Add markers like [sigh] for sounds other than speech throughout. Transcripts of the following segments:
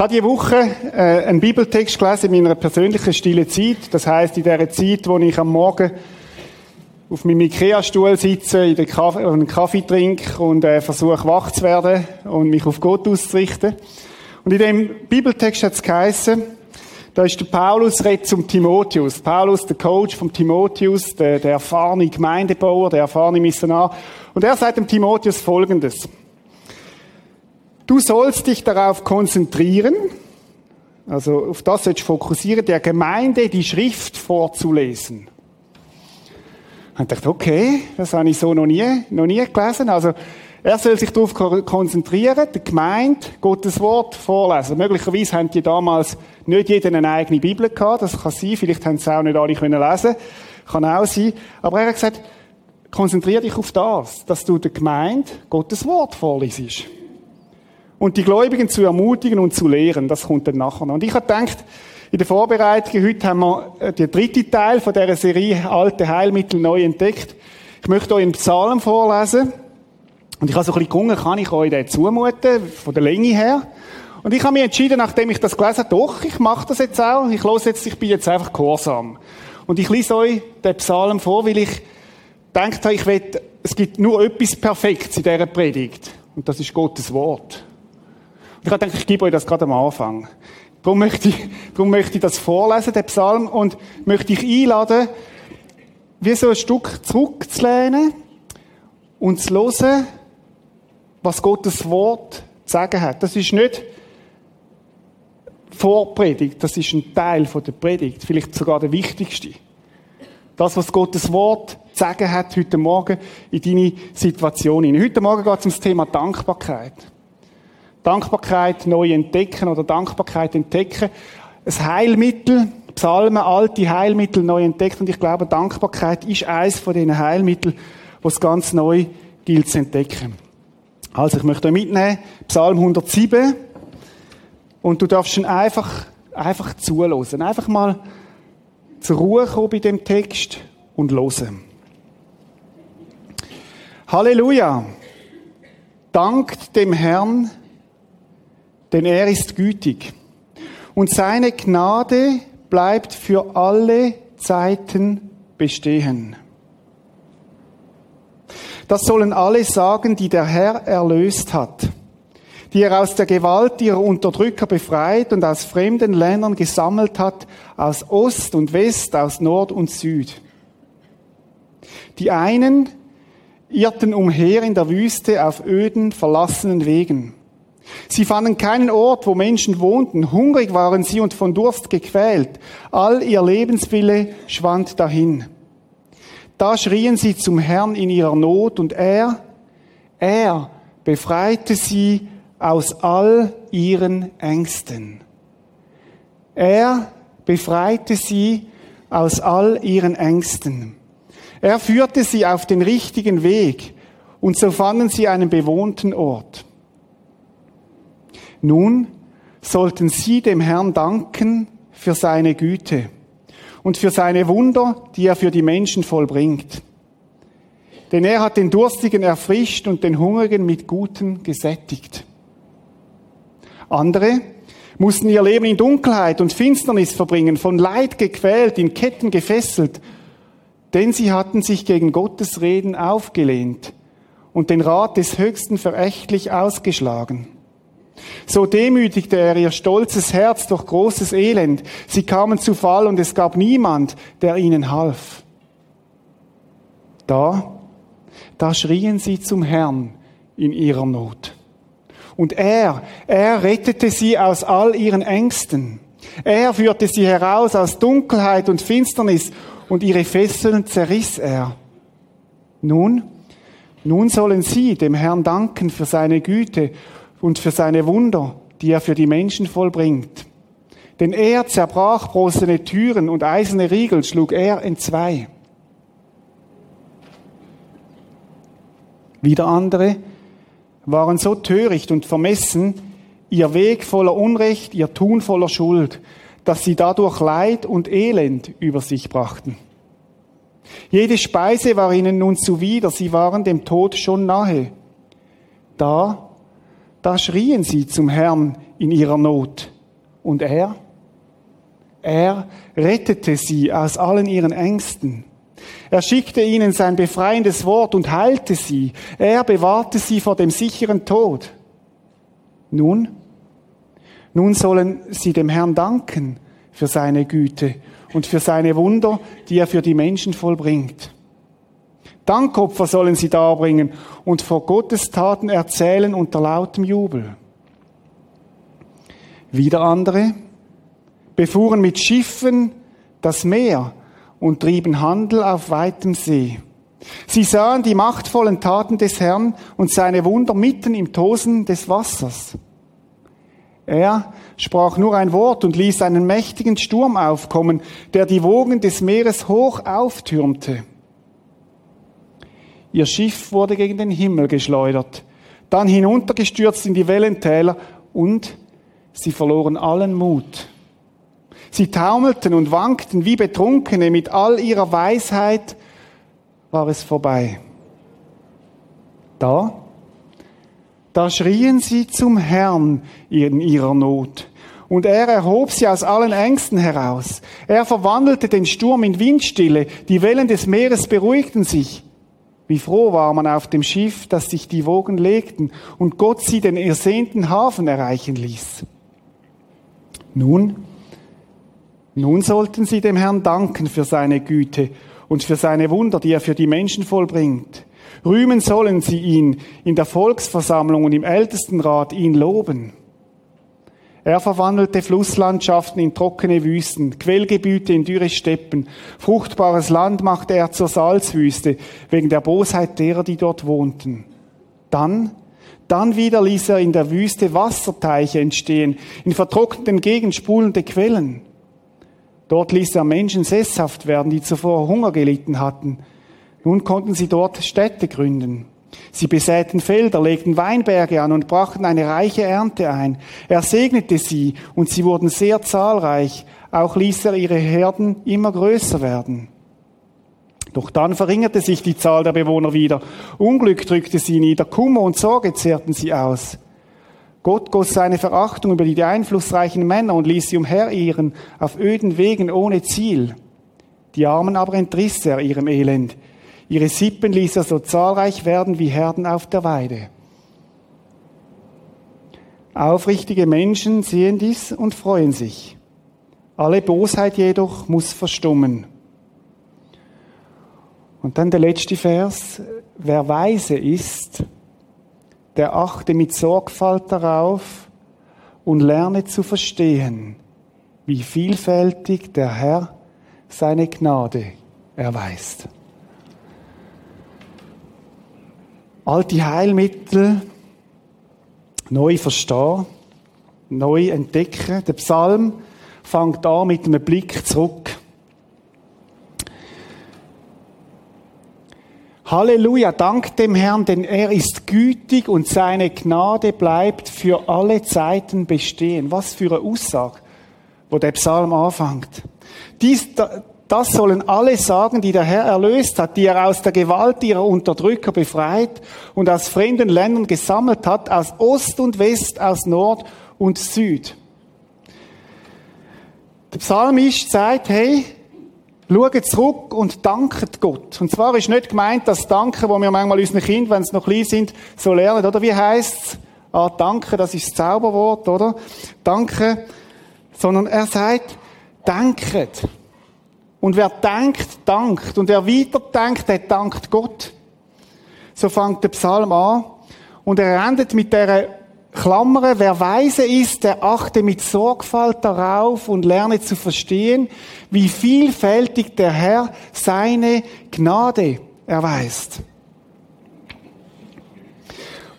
habe diese Woche äh, einen Bibeltext gelesen in meiner persönlichen stille Zeit. Das heißt in der Zeit, wo ich am Morgen auf meinem Ikea-Stuhl sitze, in den Kaffee, einen Kaffee trinke und äh, versuche wach zu werden und mich auf Gott auszurichten. Und in dem Bibeltext hat es geheißen, da ist der Paulus redet zum Timotheus. Paulus, der Coach vom Timotheus, der, der erfahrene Gemeindebauer, der erfahrene Missionar. Und er sagt dem Timotheus Folgendes. Du sollst dich darauf konzentrieren, also auf das sollst du fokussieren, der Gemeinde die Schrift vorzulesen. Und ich dachte, okay, das habe ich so noch nie, noch nie gelesen. Also, er soll sich darauf konzentrieren, der Gemeinde Gottes Wort vorlesen. Möglicherweise haben die damals nicht jeder eine eigene Bibel gehabt. Das kann sein. Vielleicht haben sie auch nicht alle können lesen. Kann auch sein. Aber er hat gesagt, konzentriere dich auf das, dass du der Gemeinde Gottes Wort vorliest. Und die Gläubigen zu ermutigen und zu lehren. Das kommt dann nachher noch. Und ich habe gedacht, in der Vorbereitung, heute haben wir äh, den dritten Teil von dieser Serie Alte Heilmittel neu entdeckt. Ich möchte euch einen Psalm vorlesen. Und ich habe so ein bisschen geguckt, kann ich euch den zumuten, von der Länge her. Und ich habe mich entschieden, nachdem ich das gelesen habe, doch, ich mache das jetzt auch. Ich los jetzt, ich bin jetzt einfach gehorsam. Und ich lese euch den Psalm vor, weil ich gedacht habe, ich will, es gibt nur etwas Perfektes in dieser Predigt. Und das ist Gottes Wort. Und ich habe ich gebe euch das gerade am Anfang. Darum möchte ich, darum möchte ich das vorlesen, den Psalm, und möchte ich einladen, wie so ein Stück zurückzulehnen und zu hören, was Gottes Wort zu sagen hat. Das ist nicht Vorpredigt, das ist ein Teil der Predigt, vielleicht sogar der wichtigste. Das, was Gottes Wort zu sagen hat heute Morgen in deine Situation. Heute Morgen geht es um das Thema Dankbarkeit. Dankbarkeit neu entdecken oder Dankbarkeit entdecken. Ein Heilmittel, Psalmen, alte Heilmittel neu entdeckt und ich glaube, Dankbarkeit ist eines von diesen Heilmitteln, was ganz neu gilt zu entdecken. Also, ich möchte euch mitnehmen, Psalm 107. Und du darfst ihn einfach, einfach zuhören. Einfach mal zur Ruhe kommen bei dem Text und hören. Halleluja! Dankt dem Herrn, denn er ist gütig. Und seine Gnade bleibt für alle Zeiten bestehen. Das sollen alle sagen, die der Herr erlöst hat, die er aus der Gewalt ihrer Unterdrücker befreit und aus fremden Ländern gesammelt hat, aus Ost und West, aus Nord und Süd. Die einen irrten umher in der Wüste auf öden, verlassenen Wegen. Sie fanden keinen Ort, wo Menschen wohnten. Hungrig waren sie und von Durst gequält. All ihr Lebenswille schwand dahin. Da schrien sie zum Herrn in ihrer Not und er, er befreite sie aus all ihren Ängsten. Er befreite sie aus all ihren Ängsten. Er führte sie auf den richtigen Weg und so fanden sie einen bewohnten Ort. Nun sollten sie dem Herrn danken für seine Güte und für seine Wunder, die er für die Menschen vollbringt. Denn er hat den Durstigen erfrischt und den Hungrigen mit Guten gesättigt. Andere mussten ihr Leben in Dunkelheit und Finsternis verbringen, von Leid gequält, in Ketten gefesselt, denn sie hatten sich gegen Gottes Reden aufgelehnt und den Rat des Höchsten verächtlich ausgeschlagen. So demütigte er ihr stolzes Herz durch großes Elend. Sie kamen zu Fall und es gab niemand, der ihnen half. Da, da schrien sie zum Herrn in ihrer Not. Und er, er rettete sie aus all ihren Ängsten. Er führte sie heraus aus Dunkelheit und Finsternis und ihre Fesseln zerriss er. Nun, nun sollen sie dem Herrn danken für seine Güte und für seine Wunder, die er für die Menschen vollbringt. Denn er zerbrach bronzene Türen und eiserne Riegel schlug er entzwei. Wieder andere waren so töricht und vermessen, ihr Weg voller Unrecht, ihr Tun voller Schuld, dass sie dadurch Leid und Elend über sich brachten. Jede Speise war ihnen nun zuwider, sie waren dem Tod schon nahe. Da da schrien sie zum Herrn in ihrer Not. Und er? Er rettete sie aus allen ihren Ängsten. Er schickte ihnen sein befreiendes Wort und heilte sie. Er bewahrte sie vor dem sicheren Tod. Nun, nun sollen sie dem Herrn danken für seine Güte und für seine Wunder, die er für die Menschen vollbringt. Dankopfer sollen sie darbringen und vor Gottes Taten erzählen unter lautem Jubel. Wieder andere befuhren mit Schiffen das Meer und trieben Handel auf weitem See. Sie sahen die machtvollen Taten des Herrn und seine Wunder mitten im Tosen des Wassers. Er sprach nur ein Wort und ließ einen mächtigen Sturm aufkommen, der die Wogen des Meeres hoch auftürmte. Ihr Schiff wurde gegen den Himmel geschleudert, dann hinuntergestürzt in die Wellentäler und sie verloren allen Mut. Sie taumelten und wankten wie Betrunkene, mit all ihrer Weisheit war es vorbei. Da, da schrien sie zum Herrn in ihrer Not. Und er erhob sie aus allen Ängsten heraus. Er verwandelte den Sturm in Windstille. Die Wellen des Meeres beruhigten sich. Wie froh war man auf dem Schiff, dass sich die Wogen legten und Gott sie den ersehnten Hafen erreichen ließ. Nun, nun sollten sie dem Herrn danken für seine Güte und für seine Wunder, die er für die Menschen vollbringt. Rühmen sollen sie ihn in der Volksversammlung und im Ältestenrat ihn loben. Er verwandelte Flusslandschaften in trockene Wüsten, Quellgebiete in dürre Steppen, fruchtbares Land machte er zur Salzwüste, wegen der Bosheit derer, die dort wohnten. Dann, dann wieder ließ er in der Wüste Wasserteiche entstehen, in vertrockneten Gegenden spulende Quellen. Dort ließ er Menschen sesshaft werden, die zuvor Hunger gelitten hatten. Nun konnten sie dort Städte gründen. Sie besäten Felder, legten Weinberge an und brachten eine reiche Ernte ein. Er segnete sie und sie wurden sehr zahlreich. Auch ließ er ihre Herden immer größer werden. Doch dann verringerte sich die Zahl der Bewohner wieder. Unglück drückte sie nieder, Kummer und Sorge zehrten sie aus. Gott goss seine Verachtung über die einflussreichen Männer und ließ sie umherirren auf öden Wegen ohne Ziel. Die Armen aber entriss er ihrem Elend. Ihre Sippen ließ er so zahlreich werden wie Herden auf der Weide. Aufrichtige Menschen sehen dies und freuen sich. Alle Bosheit jedoch muss verstummen. Und dann der letzte Vers. Wer weise ist, der achte mit Sorgfalt darauf und lerne zu verstehen, wie vielfältig der Herr seine Gnade erweist. Alte Heilmittel neu verstehen, neu entdecken. Der Psalm fängt an mit einem Blick zurück. Halleluja, dank dem Herrn, denn er ist gütig und seine Gnade bleibt für alle Zeiten bestehen. Was für eine Aussage, wo der Psalm anfängt. Dies, das sollen alle sagen, die der Herr erlöst hat, die er aus der Gewalt ihrer Unterdrücker befreit und aus fremden Ländern gesammelt hat, aus Ost und West, aus Nord und Süd. Der Psalmist sagt, hey, schaut zurück und danket Gott. Und zwar ist nicht gemeint, das Danken, wo wir manchmal unseren Kindern, wenn sie noch klein sind, so lernen, oder? Wie heißt's? Ah, danke, das ist das Zauberwort, oder? Danke. Sondern er sagt, danket. Und wer denkt, dankt. Und wer weiter denkt, der dankt Gott. So fängt der Psalm an. Und er endet mit der Klammer, wer weise ist, der achte mit Sorgfalt darauf und lerne zu verstehen, wie vielfältig der Herr seine Gnade erweist.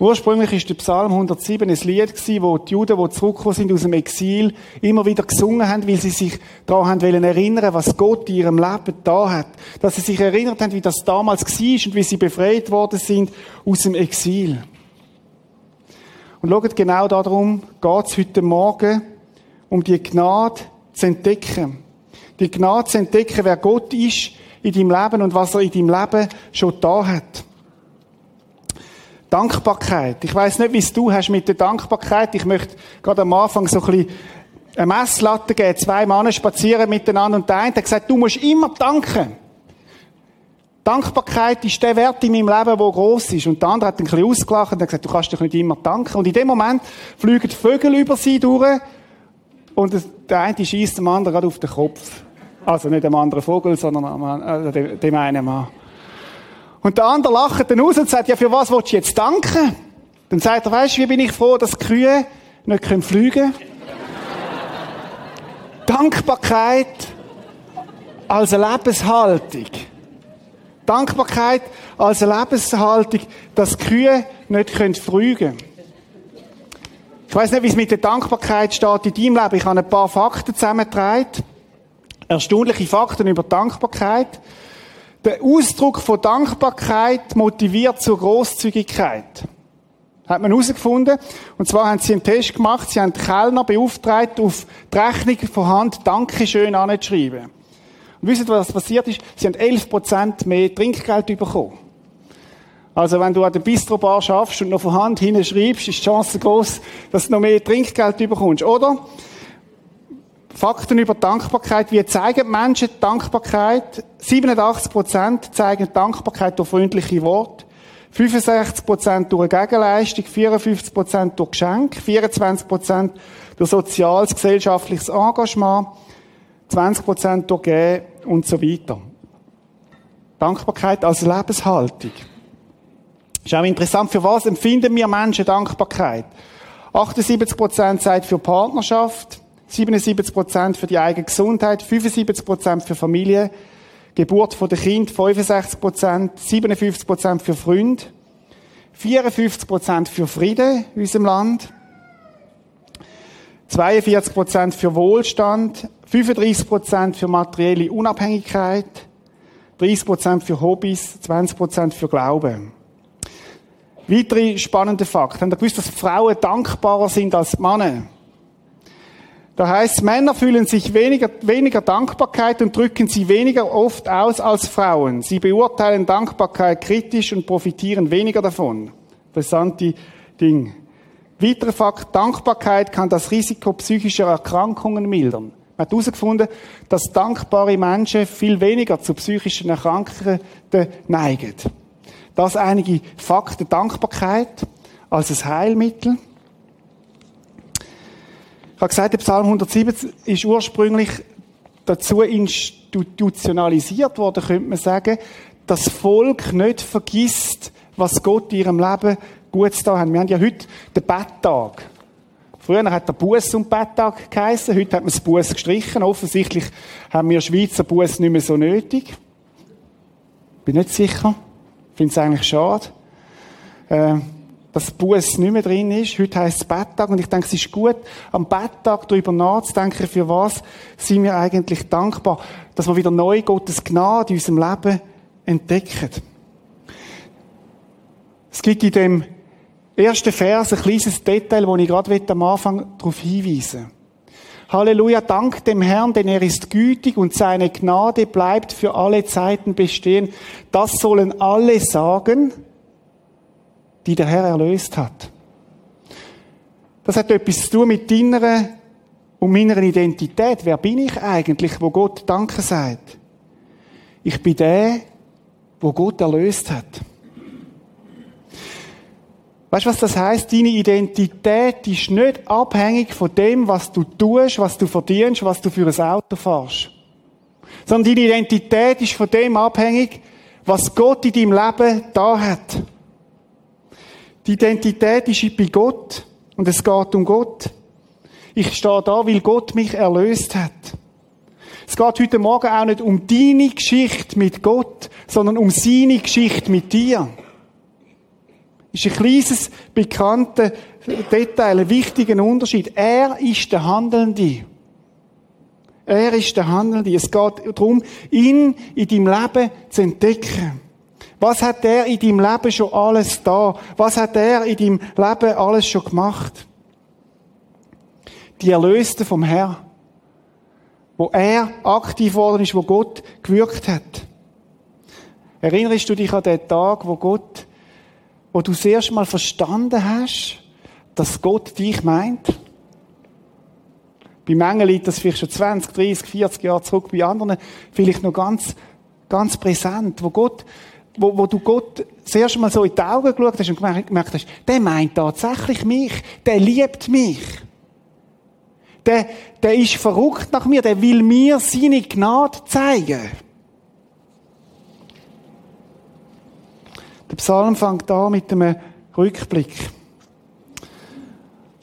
Ursprünglich ist der Psalm 107 ein Lied gewesen, wo die Juden, die zurückgekommen sind aus dem Exil, immer wieder gesungen haben, weil sie sich daran wollen erinnern, was Gott in ihrem Leben da hat. Dass sie sich erinnert haben, wie das damals war und wie sie befreit worden sind aus dem Exil. Und schaut, genau darum geht es heute Morgen, um die Gnade zu entdecken. Die Gnade zu entdecken, wer Gott ist in deinem Leben und was er in deinem Leben schon da hat. Dankbarkeit. Ich weiß nicht, wie es du hast mit der Dankbarkeit. Ich möchte gerade am Anfang so ein bisschen eine Messlatte geben. Zwei Männer spazieren miteinander und der eine hat gesagt, du musst immer danken. Dankbarkeit ist der Wert in meinem Leben, der gross ist. Und der andere hat ein bisschen ausgelacht und hat gesagt, du kannst doch nicht immer danken. Und in dem Moment fliegen die Vögel über sie durch und der eine schießt dem anderen gerade auf den Kopf. Also nicht dem anderen Vogel, sondern äh, dem einen Mann. Und der andere lacht dann aus und sagt, ja, für was willst du jetzt danken? Dann sagt er, weißt du, wie bin ich froh, dass Kühe nicht fliegen können? [laughs] Dankbarkeit als eine Lebenshaltung. Dankbarkeit als eine Lebenshaltung, dass Kühe nicht fliegen können. Ich weiß nicht, wie es mit der Dankbarkeit steht in deinem Leben. Ich habe ein paar Fakten zusammengetragen. Erstaunliche Fakten über Dankbarkeit. Der Ausdruck von Dankbarkeit motiviert zur Großzügigkeit. Hat man herausgefunden. Und zwar haben sie einen Test gemacht. Sie haben die Kellner beauftragt, auf die Rechnung von Hand Dankeschön anzuschreiben. Und wisst ihr, was passiert ist? Sie haben 11% mehr Trinkgeld bekommen. Also, wenn du an der Bistrobar schaffst und noch von Hand hinschreibst, ist die Chance groß, dass du noch mehr Trinkgeld bekommst. Oder? Fakten über Dankbarkeit. Wie zeigen Menschen Dankbarkeit? 87% zeigen Dankbarkeit durch freundliche Worte. 65% durch Gegenleistung, 54% durch Geschenk, 24% durch soziales, gesellschaftliches Engagement, 20% durch Gehen und so weiter. Dankbarkeit als Lebenshaltung. Ist auch interessant, für was empfinden wir Menschen Dankbarkeit? 78% sagt für Partnerschaft, 77% für die eigene Gesundheit, 75% für Familie, Geburt der Kind 65%, 57% für Freunde, 54% für Frieden in unserem Land, 42% für Wohlstand, 35% für materielle Unabhängigkeit, 30% für Hobbys, 20% für Glauben. Weitere spannende Fakten. Habt ihr gewusst, dass Frauen dankbarer sind als Männer? Da heißt, Männer fühlen sich weniger, weniger Dankbarkeit und drücken sie weniger oft aus als Frauen. Sie beurteilen Dankbarkeit kritisch und profitieren weniger davon. Interessante Ding. Weiterer Fakt, Dankbarkeit kann das Risiko psychischer Erkrankungen mildern. Man hat herausgefunden, dass dankbare Menschen viel weniger zu psychischen Erkrankungen neigen. Das einige Fakten Dankbarkeit als ein Heilmittel. Habe gesagt, der Psalm 107 ist ursprünglich dazu institutionalisiert worden, könnte man sagen, dass das Volk nicht vergisst, was Gott in ihrem Leben gut da hat. Wir haben ja heute den Betttag. Früher hat der Buß und Betttag geheissen, heute hat man das Buß gestrichen. Offensichtlich haben wir Schweizer Buß nicht mehr so nötig. Bin nicht sicher. Finde es eigentlich schade. Äh, dass Buß nicht mehr drin ist. Heute heisst es Betttag und ich denke, es ist gut, am Betttag darüber nachzudenken, für was sind wir eigentlich dankbar, dass wir wieder neu Gottes Gnade in unserem Leben entdecken. Es gibt in dem ersten Vers ein kleines Detail, wo ich gerade am Anfang darauf hinweisen Halleluja, dank dem Herrn, denn er ist gütig und seine Gnade bleibt für alle Zeiten bestehen. Das sollen alle sagen, die der Herr erlöst hat. Das hat etwas zu tun mit deiner und meiner Identität. Wer bin ich eigentlich, wo Gott Danke sagt? Ich bin der, wo Gott erlöst hat. Weißt du, was das heißt? Deine Identität ist nicht abhängig von dem, was du tust, was du verdienst, was du für ein Auto fährst. Sondern deine Identität ist von dem abhängig, was Gott in deinem Leben da hat. Die Identität ist bei Gott und es geht um Gott. Ich stehe da, weil Gott mich erlöst hat. Es geht heute Morgen auch nicht um deine Geschichte mit Gott, sondern um seine Geschichte mit dir. Das ist ein kleines, bekannter Detail, ein wichtiger Unterschied. Er ist der Handelnde. Er ist der Handelnde. Es geht darum, ihn in deinem Leben zu entdecken. Was hat er in deinem Leben schon alles da? Was hat er in deinem Leben alles schon gemacht? Die Erlöste vom Herrn. Wo er aktiv worden ist, wo Gott gewirkt hat. Erinnerst du dich an den Tag, wo Gott wo du das erste Mal verstanden hast, dass Gott dich meint? Bei Mengen liegt das vielleicht schon 20, 30, 40 Jahre zurück, bei anderen vielleicht noch ganz, ganz präsent, wo Gott, wo, wo du Gott das erste Mal so in die Augen geschaut hast und gemerkt hast, der meint tatsächlich mich, der liebt mich. Der, der ist verrückt nach mir, der will mir seine Gnade zeigen. Der Psalm fängt an mit einem Rückblick.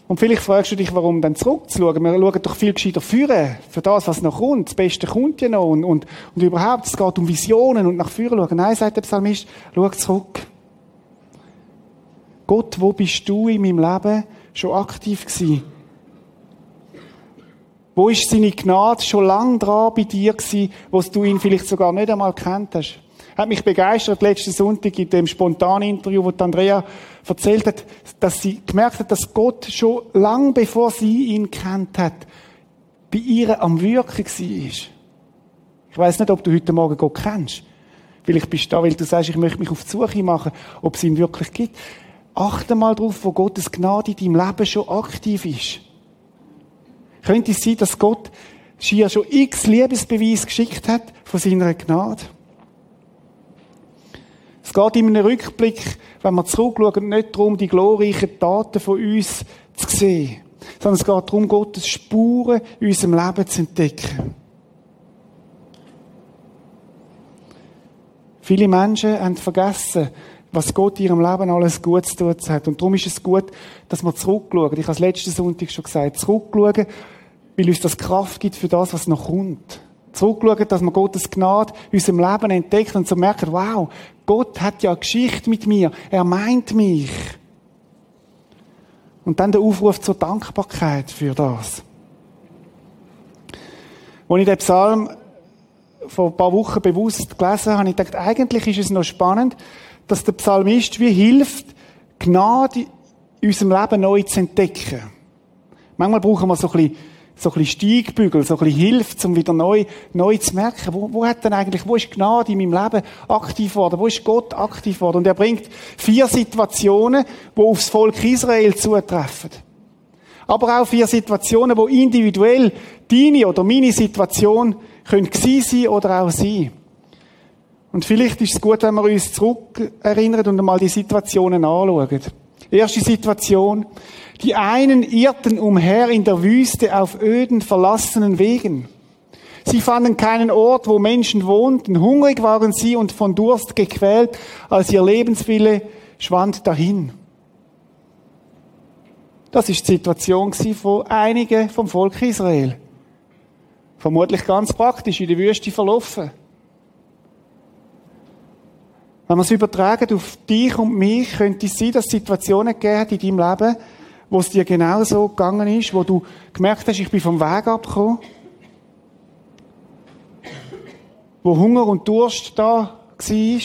Und vielleicht fragst du dich, warum dann zurückzuschauen. Wir schauen doch viel gescheiter führen, für das, was noch kommt. Das Beste kommt ja noch. Und, und, und überhaupt, es geht um Visionen und nach vorne schauen. Nein, sagt der Psalmist, schau zurück. Gott, wo bist du in meinem Leben schon aktiv gewesen? Wo ist seine Gnade schon lang dran bei dir gewesen, wo du ihn vielleicht sogar nicht einmal kennt hast? Hat mich begeistert letzten Sonntag in dem spontanen Interview, wo Andrea erzählt hat, dass sie gemerkt hat, dass Gott schon lang bevor sie ihn kennt hat, bei ihr am Wirken war. Ich weiß nicht, ob du heute Morgen Gott kennst. Vielleicht bist du da, weil du sagst, ich möchte mich auf die Suche machen, ob es ihn wirklich gibt. Achte mal darauf, wo Gottes Gnade in deinem Leben schon aktiv ist. Könnte es sein, dass Gott schier schon x Liebesbeweis geschickt hat von seiner Gnade? Es geht in einem Rückblick, wenn wir zurückschauen, nicht darum, die glorreichen Taten von uns zu sehen, sondern es geht darum, Gottes Spuren in unserem Leben zu entdecken. Viele Menschen haben vergessen, was Gott in ihrem Leben alles Gutes tun hat. Und darum ist es gut, dass wir zurückschauen. Ich habe es letzten Sonntag schon gesagt. Zurückschauen, weil uns das Kraft gibt für das, was noch kommt. Zurückschauen, dass wir Gottes Gnade in unserem Leben entdecken und so merken, wow, Gott hat ja Geschichte mit mir. Er meint mich. Und dann der Aufruf zur Dankbarkeit für das. Als ich den Psalm vor ein paar Wochen bewusst gelesen habe ich gedacht, eigentlich ist es noch spannend, dass der Psalmist wie hilft, Gnade in unserem Leben neu zu entdecken. Manchmal brauchen wir so ein bisschen, so ein bisschen Steigbügel, so ein bisschen Hilfe, um wieder neu, neu zu merken, wo, wo hat denn eigentlich, wo ist Gnade in meinem Leben aktiv worden? Wo ist Gott aktiv worden? Und er bringt vier Situationen, wo aufs Volk Israel zutreffen. Aber auch vier Situationen, wo individuell deine oder meine Situation können sein oder auch sein. Und vielleicht ist es gut, wenn wir uns zurück erinnern und einmal die Situationen anschauen. Erste Situation. Die einen irrten umher in der Wüste auf öden, verlassenen Wegen. Sie fanden keinen Ort, wo Menschen wohnten. Hungrig waren sie und von Durst gequält, als ihr Lebenswille schwand dahin. Das ist die Situation von einigen vom Volk Israel. Vermutlich ganz praktisch in der Wüste verlaufen. Wenn wir es übertragen auf dich und mich, könnte es sein, dass es Situationen gegeben hat in deinem Leben, wo es dir genau so gegangen ist, wo du gemerkt hast, ich bin vom Weg abgekommen, wo Hunger und Durst da war,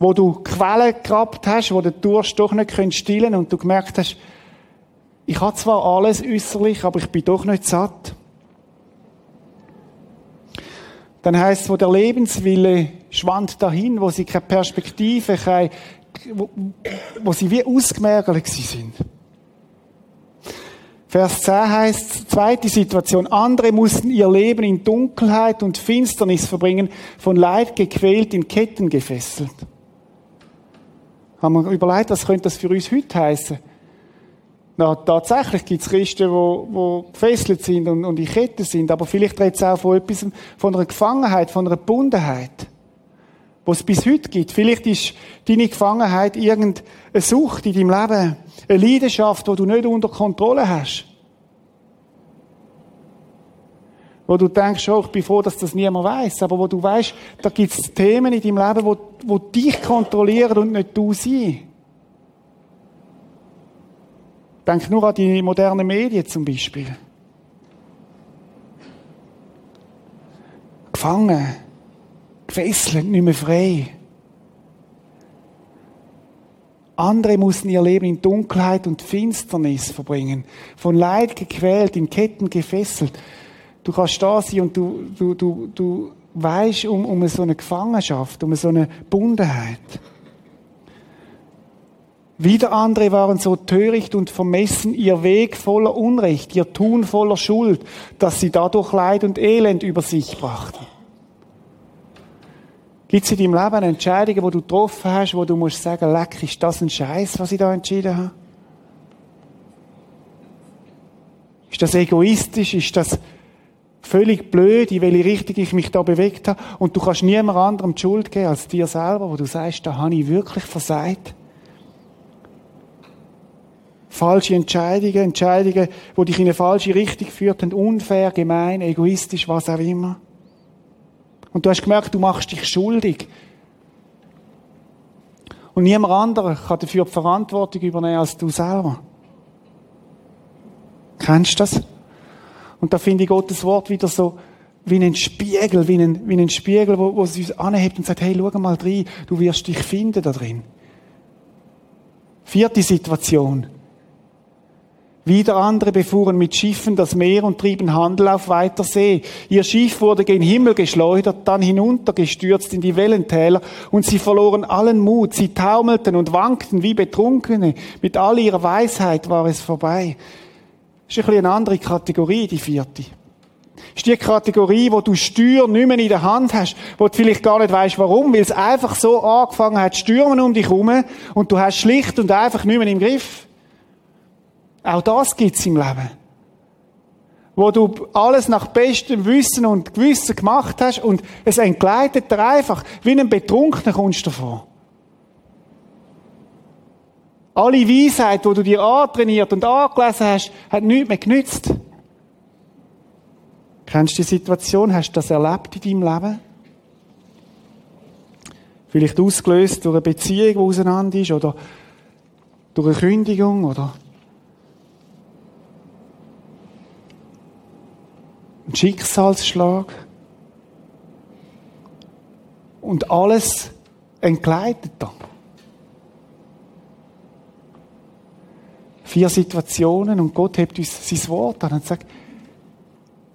wo du Quellen gehabt hast, wo der Durst doch nicht stillen und du gemerkt hast, ich habe zwar alles äußerlich, aber ich bin doch nicht satt. Dann heißt es, wo der Lebenswille schwand dahin, wo sie keine Perspektive, keine, wo, wo sie wie ausgemergelt sind. Vers 10 heißt, zweite Situation, andere mussten ihr Leben in Dunkelheit und Finsternis verbringen, von Leid gequält, in Ketten gefesselt. Haben wir überlegt, was könnte das für uns heute heißen? Na, tatsächlich gibt es Christen, die, gefesselt sind und, und in Ketten sind, aber vielleicht redet es auch von etwas, von einer Gefangenheit, von einer Bundenheit, wo es bis heute gibt. Vielleicht ist deine Gefangenheit irgendeine Sucht in deinem Leben, eine Leidenschaft, die du nicht unter Kontrolle hast. Wo du denkst, oh, ich bin froh, dass das niemand weiß, aber wo du weißt, da gibt es Themen in deinem Leben, wo, wo dich kontrollieren und nicht du sie. Denk nur an die modernen Medien zum Beispiel. Gefangen, gefesselt, nicht mehr frei. Andere mussten ihr Leben in Dunkelheit und Finsternis verbringen, von Leid gequält, in Ketten gefesselt. Du kannst da sein und du, du, du, du weißt um, um so eine Gefangenschaft, um so eine Bundenheit. Wieder andere waren so töricht und vermessen ihr Weg voller Unrecht, ihr Tun voller Schuld, dass sie dadurch Leid und Elend über sich brachten. Gibt es in deinem Leben Entscheidungen, wo du getroffen hast, wo du musst sagen, leck, ist das ein Scheiß, was ich da entschieden habe? Ist das egoistisch? Ist das völlig blöd, in welche Richtung ich mich da bewegt habe? Und du kannst niemand anderem die Schuld geben als dir selber, wo du sagst, da habe ich wirklich versagt falsche Entscheidungen, Entscheidungen, die dich in eine falsche Richtung führten, unfair, gemein, egoistisch, was auch immer. Und du hast gemerkt, du machst dich schuldig. Und niemand anderer kann dafür die Verantwortung übernehmen als du selber. Kennst du das? Und da finde ich Gottes Wort wieder so wie ein Spiegel, wie ein, wie ein Spiegel, wo, wo es uns anhebt und sagt, hey, schau mal rein, du wirst dich finden da drin. Vierte Situation. Wieder andere befuhren mit Schiffen das Meer und trieben Handel auf weiter See. Ihr Schiff wurde gen Himmel geschleudert, dann hinuntergestürzt in die Wellentäler und sie verloren allen Mut. Sie taumelten und wankten wie Betrunkene. Mit all ihrer Weisheit war es vorbei. Das ist ein bisschen eine andere Kategorie, die vierte. Das ist die Kategorie, wo du Steuer nicht mehr in der Hand hast, wo du vielleicht gar nicht weißt, warum, weil es einfach so angefangen hat, Stürmen um dich herum und du hast schlicht und einfach nicht mehr im Griff. Auch das gibt's im Leben. Wo du alles nach bestem Wissen und Gewissen gemacht hast und es entgleitet dir einfach, wie ein Betrunkener kommst du davor. Alle Weisheit, die du dir antrainiert und angelesen hast, hat nichts mehr genützt. Kennst du die Situation? Hast du das erlebt in deinem Leben? Vielleicht ausgelöst durch eine Beziehung, die auseinander ist, oder durch eine Kündigung, oder Schicksalsschlag. Und alles entgleitet da. Vier Situationen und Gott hebt uns sein Wort an und sagt,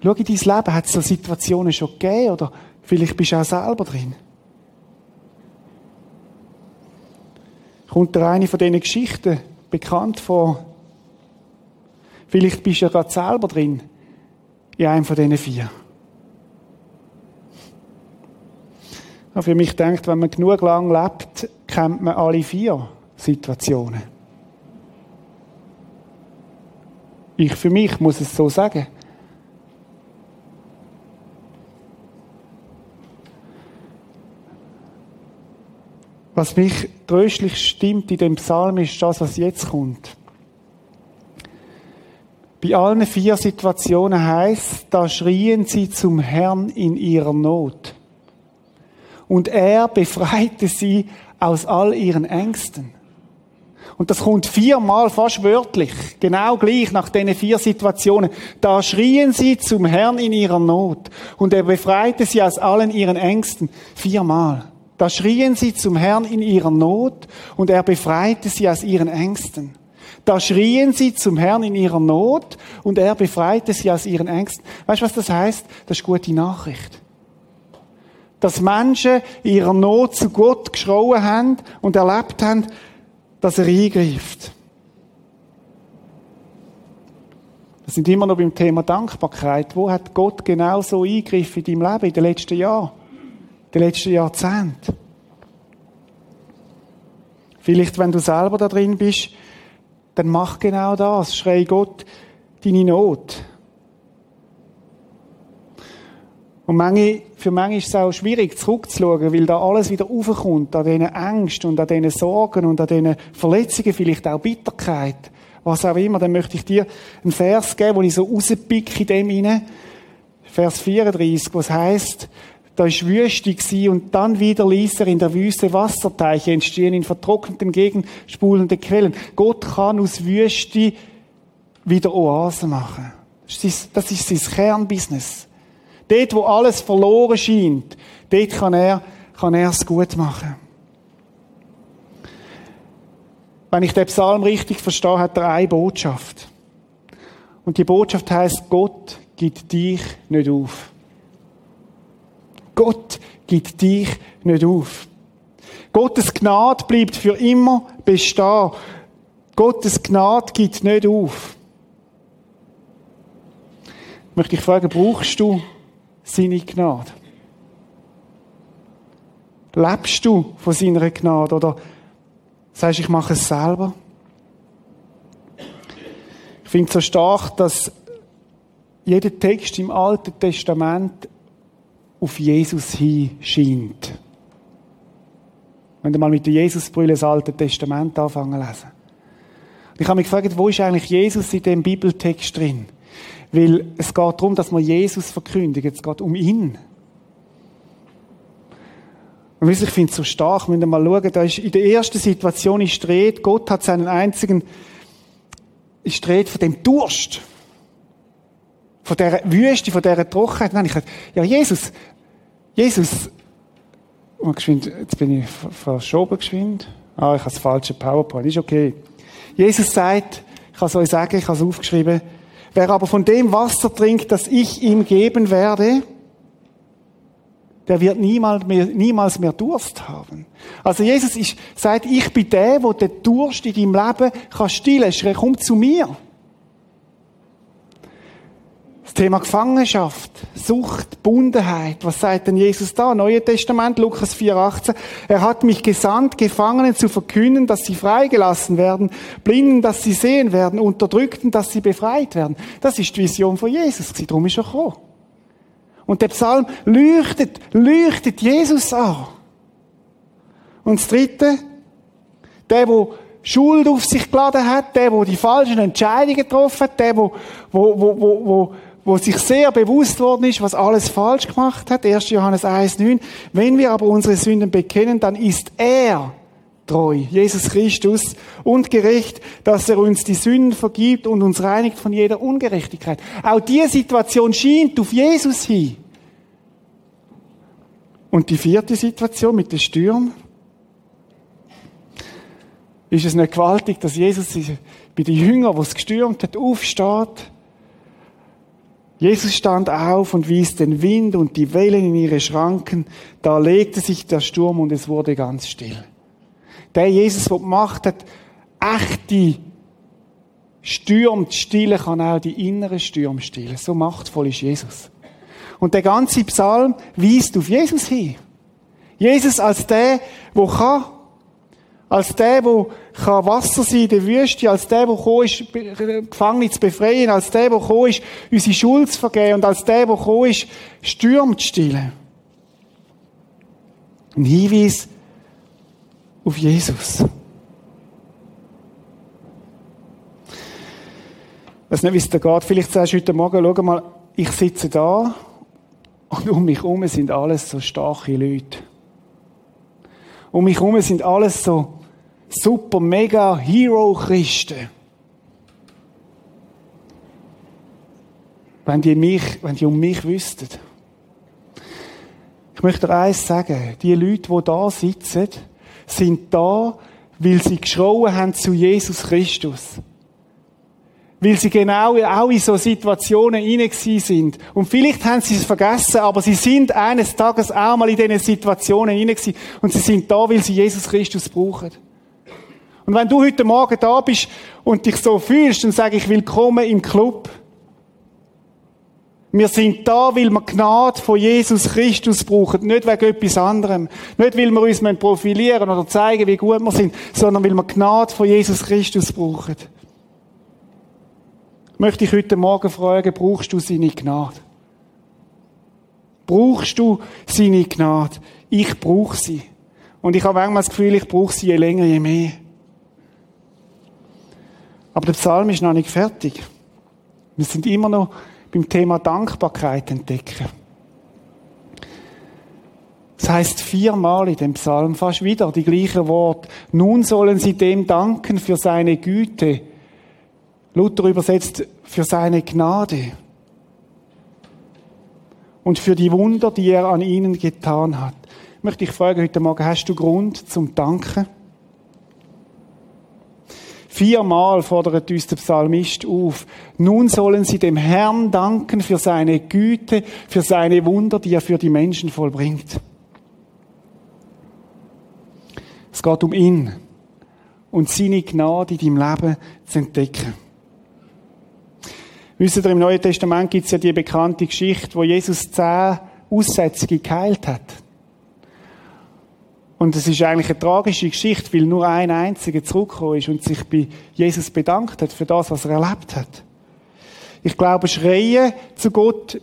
schau in dein Leben, hat es so Situationen schon gegeben oder vielleicht bist du auch selber drin. Kommt dir eine von diesen Geschichten bekannt vor? Vielleicht bist du ja gerade selber drin in einem von diesen vier. Und für mich denkt, wenn man genug lang lebt, kennt man alle vier Situationen. Ich für mich muss es so sagen. Was mich tröstlich stimmt in dem Psalm ist das, was jetzt kommt. Bei allen vier Situationen heißt, da schrien sie zum Herrn in ihrer Not. Und er befreite sie aus all ihren Ängsten. Und das kommt viermal fast wörtlich, genau gleich nach diesen vier Situationen. Da schrien sie zum Herrn in ihrer Not. Und er befreite sie aus allen ihren Ängsten. Viermal. Da schrien sie zum Herrn in ihrer Not und er befreite sie aus ihren Ängsten. Da schrien sie zum Herrn in ihrer Not und er befreite sie aus ihren Ängsten. Weißt du, was das heißt? Das ist gute Nachricht. Dass Menschen in ihrer Not zu Gott geschrauen haben und erlebt haben, dass er eingreift. Wir sind immer noch beim Thema Dankbarkeit. Wo hat Gott genau so eingegriffen in deinem Leben in den letzten Jahren? In den letzten Jahrzehnten? Vielleicht, wenn du selber da drin bist, dann mach genau das. Schrei Gott deine Not. Und manche, für manche ist es auch schwierig, zurückzuschauen, weil da alles wieder aufkommt, an diesen Ängsten und an diesen Sorgen und an diesen Verletzungen, vielleicht auch Bitterkeit, was auch immer. Dann möchte ich dir einen Vers geben, wo ich so rauspicke in dem hinein. Vers 34, was heißt, da ist Wüste und dann wieder ließ er in der Wüste Wasserteiche entstehen, in vertrockneten Gegend spulende Quellen. Gott kann aus Wüste wieder Oasen machen. Das ist, das ist sein Kernbusiness. Dort, wo alles verloren scheint, dort kann er, kann er es gut machen. Wenn ich den Psalm richtig verstehe, hat er eine Botschaft. Und die Botschaft heißt, Gott gibt dich nicht auf. Gott gibt dich nicht auf. Gottes Gnade bleibt für immer bestehen. Gottes Gnade gibt nicht auf. Ich möchte dich fragen, brauchst du seine Gnade? Lebst du von seiner Gnade oder sagst, ich mache es selber? Ich finde es so stark, dass jeder Text im Alten Testament auf Jesus hin scheint. Wenn du mal mit der Jesusbrille das Alte Testament anfangen lesen. ich habe mich gefragt, wo ist eigentlich Jesus in dem Bibeltext drin? Weil es geht darum, dass man Jesus verkündigen. Es geht um ihn. Und ich finde es so stark, wenn wir mal schauen, da ist in der ersten Situation ist dreht, Gott hat seinen einzigen, ist dreht von dem Durst. Von der Wüste, von dieser Trockenheit. Nein, ich dachte, ja, Jesus, Jesus, oh, geschwind, jetzt bin ich verschoben geschwind. Ah, ich habe das falsche PowerPoint, ist okay. Jesus sagt, ich kann es euch sagen, ich habe es aufgeschrieben, wer aber von dem Wasser trinkt, das ich ihm geben werde, der wird niemals mehr, niemals mehr Durst haben. Also Jesus ist, sagt, ich bin der, der den Durst in deinem Leben kann stillen kann. Komm zu mir. Das Thema Gefangenschaft, Sucht, Bundenheit. Was sagt denn Jesus da? Neue Testament, Lukas 4,18. Er hat mich gesandt, Gefangenen zu verkünden, dass sie freigelassen werden, Blinden, dass sie sehen werden, Unterdrückten, dass sie befreit werden. Das ist die Vision von Jesus. Darum ist er gekommen. Und der Psalm leuchtet, leuchtet Jesus an. Und das dritte, der, der Schuld auf sich geladen hat, der, der die falschen Entscheidungen getroffen hat, der, der, wo, wo, wo, wo sich sehr bewusst worden ist, was alles falsch gemacht hat. 1. Johannes 1,9. Wenn wir aber unsere Sünden bekennen, dann ist er treu, Jesus Christus, und gerecht, dass er uns die Sünden vergibt und uns reinigt von jeder Ungerechtigkeit. Auch diese Situation scheint auf Jesus hin. Und die vierte Situation mit den Stürmen. Ist es nicht gewaltig, dass Jesus bei den Jüngern, wo es gestürmt hat, aufsteht Jesus stand auf und wies den Wind und die Wellen in ihre Schranken. Da legte sich der Sturm und es wurde ganz still. Der Jesus, der gemacht hat, echte Stürme stillen, kann auch die inneren Stürme stillen. So machtvoll ist Jesus. Und der ganze Psalm weist auf Jesus hin. Jesus als der, der kann als der, der kann Wasser sein in der Wüste, als der, der gekommen ist, Gefangene zu befreien, als der, der gekommen ist, unsere Schuld zu vergeben und als der, der gekommen ist, Stürme zu stillen. Ein Hinweis auf Jesus. Ich weiß nicht, wie es dir geht. Vielleicht sagst du heute Morgen, schau mal, ich sitze da und um mich herum sind alles so starke Leute. Um mich herum sind alles so super, mega Hero-Christen. Wenn die, mich, wenn die um mich wüssten. Ich möchte dir eins sagen. Die Leute, die da sitzen, sind da, weil sie geschrauen haben zu Jesus Christus. Weil sie genau auch in so Situationen hinein sind. Und vielleicht haben sie es vergessen, aber sie sind eines Tages auch mal in diesen Situationen hinein Und sie sind da, weil sie Jesus Christus brauchen. Und wenn du heute Morgen da bist und dich so fühlst, dann sage ich willkommen im Club. Wir sind da, weil wir Gnade von Jesus Christus brauchen. Nicht wegen etwas anderem. Nicht, weil wir uns profilieren oder zeigen, wie gut wir sind, sondern weil wir Gnade von Jesus Christus brauchen. Möchte ich heute Morgen fragen, brauchst du seine Gnade? Brauchst du seine Gnade? Ich brauche sie. Und ich habe manchmal das Gefühl, ich brauche sie je länger, je mehr. Aber der Psalm ist noch nicht fertig. Wir sind immer noch beim Thema Dankbarkeit entdecken. Das heißt viermal in dem Psalm fast wieder die gleichen Worte. Nun sollen sie dem danken für seine Güte. Luther übersetzt für seine Gnade. Und für die Wunder, die er an ihnen getan hat. Ich möchte dich fragen heute Morgen, hast du Grund zum Danken? Viermal fordert uns der Psalmist auf. Nun sollen sie dem Herrn danken für seine Güte, für seine Wunder, die er für die Menschen vollbringt. Es geht um ihn und seine Gnade in deinem Leben zu entdecken. Wisst ihr, im Neuen Testament gibt es ja die bekannte Geschichte, wo Jesus zehn Aussätzige geheilt hat. Und es ist eigentlich eine tragische Geschichte, weil nur ein einziger zurückgekommen ist und sich bei Jesus bedankt hat für das, was er erlebt hat. Ich glaube, Schreien zu Gott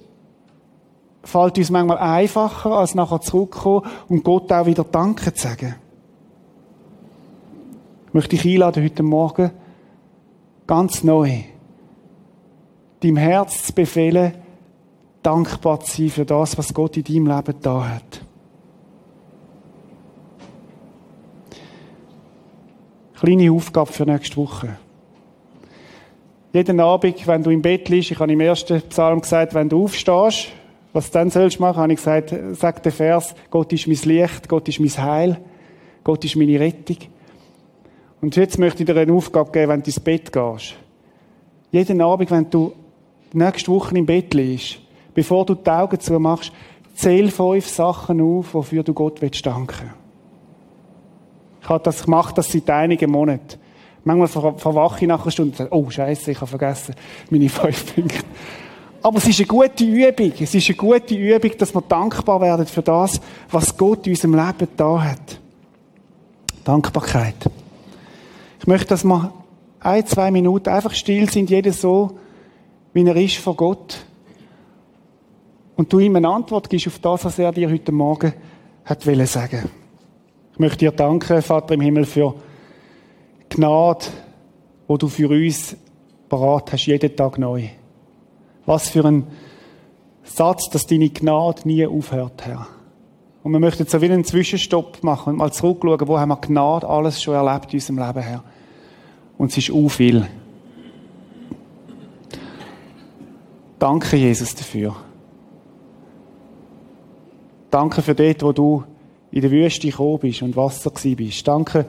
fällt uns manchmal einfacher, als nachher zurückkommen und Gott auch wieder Danke zu sagen. Ich möchte dich einladen, heute Morgen ganz neu deinem Herz zu befehlen, dankbar zu sein für das, was Gott in deinem Leben da hat. Kleine Aufgabe für nächste Woche. Jeden Abend, wenn du im Bett liegst, ich habe im ersten Psalm gesagt, wenn du aufstehst, was du dann sollst machen, habe ich gesagt, sag den Vers, Gott ist mein Licht, Gott ist mein Heil, Gott ist meine Rettung. Und jetzt möchte ich dir eine Aufgabe geben, wenn du ins Bett gehst. Jeden Abend, wenn du nächste Woche im Bett liegst, bevor du die Augen zumachst, zähl fünf Sachen auf, wofür du Gott danken willst. Ich habe das gemacht, das seit einigen Monaten. Manchmal verwache ich nach einer Stunde und sage, oh Scheiße, ich habe vergessen, meine fünf Punkte. Aber es ist eine gute Übung. Es ist eine gute Übung, dass wir dankbar werden für das, was Gott in unserem Leben da hat. Dankbarkeit. Ich möchte, dass wir ein, zwei Minuten einfach still sind, jeder so, wie er ist vor Gott. Und du ihm eine Antwort gibst auf das, was er dir heute Morgen hat sagen ich möchte dir danken, Vater im Himmel, für Gnade, wo du für uns parat hast, jeden Tag neu. Was für ein Satz, dass deine Gnade nie aufhört, Herr. Und wir möchten so wie einen Zwischenstopp machen und mal zurückschauen, wo haben wir Gnade alles schon erlebt in unserem Leben, Herr. Und es ist u viel. Danke, Jesus, dafür. Danke für dort, wo du in der Wüste gekommen bist und Wasser gewesen bist. Danke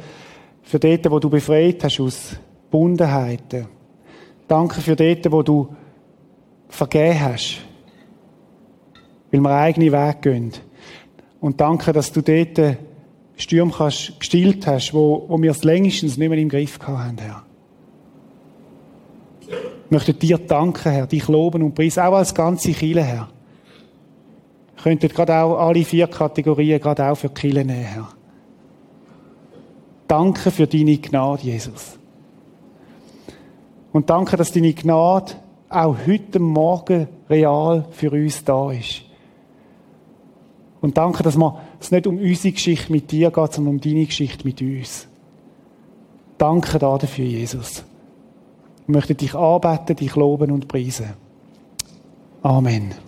für dort, wo du befreit hast aus Bundenheiten. Danke für dort, wo du vergeben hast, weil wir eigene Weg gehen. Und danke, dass du dort Sturm gestillt hast, wo, wo wir es längstens nicht mehr im Griff haben, Herr. Ich möchte dir danken, Herr, dich loben und preisen, auch als ganze Kirche, Herr könntet gerade auch alle vier Kategorien gerade auch für Kille nehmen. Danke für deine Gnade, Jesus. Und danke, dass deine Gnade auch heute Morgen real für uns da ist. Und danke, dass es nicht um unsere Geschichte mit dir geht, sondern um deine Geschichte mit uns. Danke dafür, Jesus. Ich möchte dich arbeiten, dich loben und preisen. Amen.